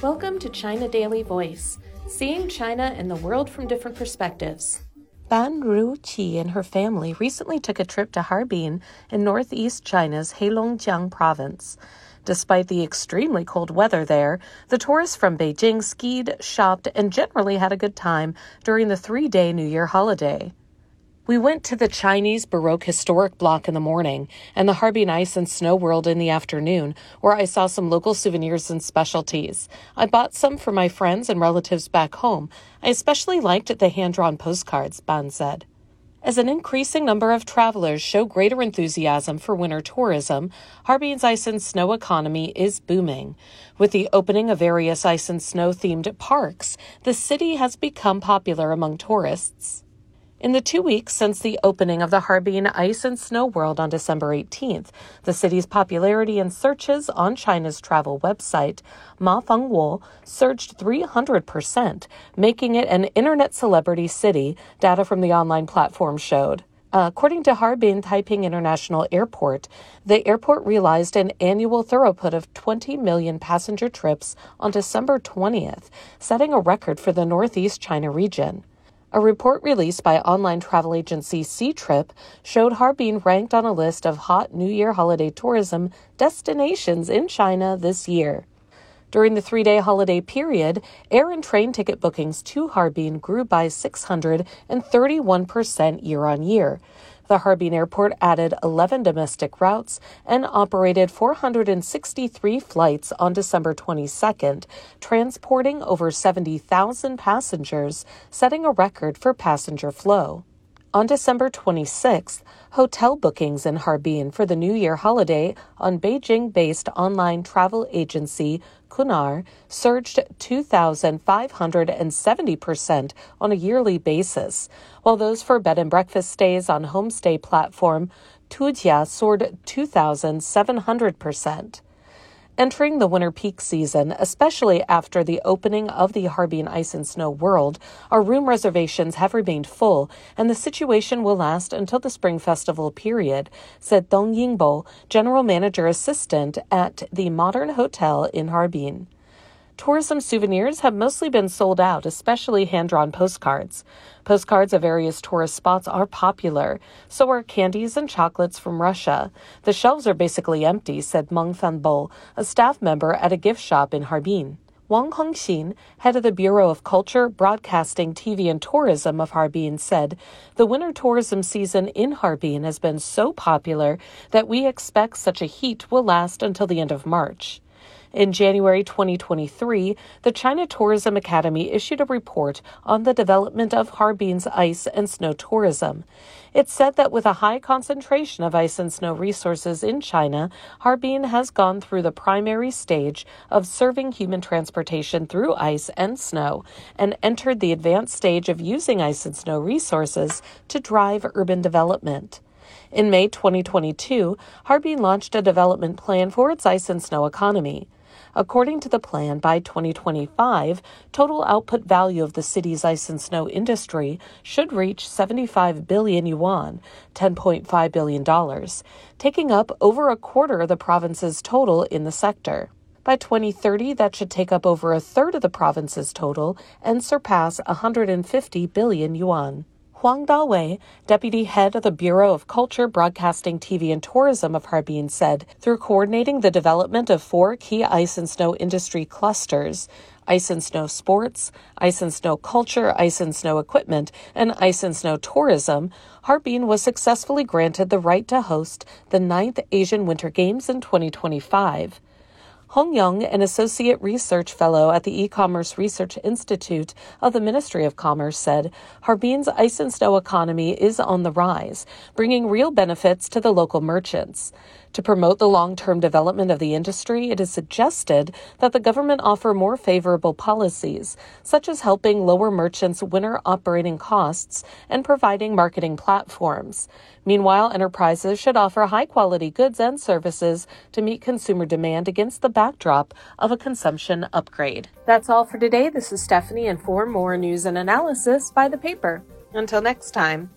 Welcome to China Daily Voice, seeing China and the world from different perspectives. Ban Ruiqi and her family recently took a trip to Harbin in northeast China's Heilongjiang province. Despite the extremely cold weather there, the tourists from Beijing skied, shopped, and generally had a good time during the three day New Year holiday. We went to the Chinese Baroque Historic Block in the morning and the Harbin Ice and Snow World in the afternoon, where I saw some local souvenirs and specialties. I bought some for my friends and relatives back home. I especially liked the hand drawn postcards, Ban said. As an increasing number of travelers show greater enthusiasm for winter tourism, Harbin's ice and snow economy is booming. With the opening of various ice and snow themed parks, the city has become popular among tourists. In the two weeks since the opening of the Harbin Ice and Snow World on December 18th, the city's popularity in searches on China's travel website, Ma Fengwo, surged 300%, making it an internet celebrity city, data from the online platform showed. according to Harbin Taiping International Airport, the airport realized an annual throughput of 20 million passenger trips on December 20th, setting a record for the Northeast China region. A report released by online travel agency Ctrip showed Harbin ranked on a list of hot New Year holiday tourism destinations in China this year. During the three day holiday period, air and train ticket bookings to Harbin grew by 631% year on year. The Harbin Airport added 11 domestic routes and operated 463 flights on December 22nd, transporting over 70,000 passengers, setting a record for passenger flow. On December 26th, hotel bookings in Harbin for the New Year holiday on Beijing based online travel agency Qunar surged 2,570% on a yearly basis, while those for bed and breakfast stays on homestay platform Tujia soared 2,700%. Entering the winter peak season, especially after the opening of the Harbin Ice and Snow World, our room reservations have remained full, and the situation will last until the Spring Festival period, said Dong Yingbo, General Manager Assistant at the Modern Hotel in Harbin. Tourism souvenirs have mostly been sold out, especially hand drawn postcards. Postcards of various tourist spots are popular. So are candies and chocolates from Russia. The shelves are basically empty, said Meng Fanbo, a staff member at a gift shop in Harbin. Wang Hongxin, head of the Bureau of Culture, Broadcasting, TV, and Tourism of Harbin, said the winter tourism season in Harbin has been so popular that we expect such a heat will last until the end of March. In January 2023, the China Tourism Academy issued a report on the development of Harbin's ice and snow tourism. It said that with a high concentration of ice and snow resources in China, Harbin has gone through the primary stage of serving human transportation through ice and snow and entered the advanced stage of using ice and snow resources to drive urban development. In May 2022, Harbin launched a development plan for its ice and snow economy. According to the plan, by 2025, total output value of the city's ice and snow industry should reach 75 billion yuan, $10.5 billion, taking up over a quarter of the province's total in the sector. By 2030, that should take up over a third of the province's total and surpass 150 billion yuan. Huang Dawei, deputy head of the Bureau of Culture, Broadcasting, TV, and Tourism of Harbin, said through coordinating the development of four key ice and snow industry clusters ice and snow sports, ice and snow culture, ice and snow equipment, and ice and snow tourism, Harbin was successfully granted the right to host the ninth Asian Winter Games in 2025. Hong Yong, an associate research fellow at the E-commerce Research Institute of the Ministry of Commerce, said Harbin's ice and snow economy is on the rise, bringing real benefits to the local merchants. To promote the long term development of the industry, it is suggested that the government offer more favorable policies, such as helping lower merchants' winter operating costs and providing marketing platforms. Meanwhile, enterprises should offer high quality goods and services to meet consumer demand against the backdrop of a consumption upgrade. That's all for today. This is Stephanie, and for more news and analysis, buy the paper. Until next time.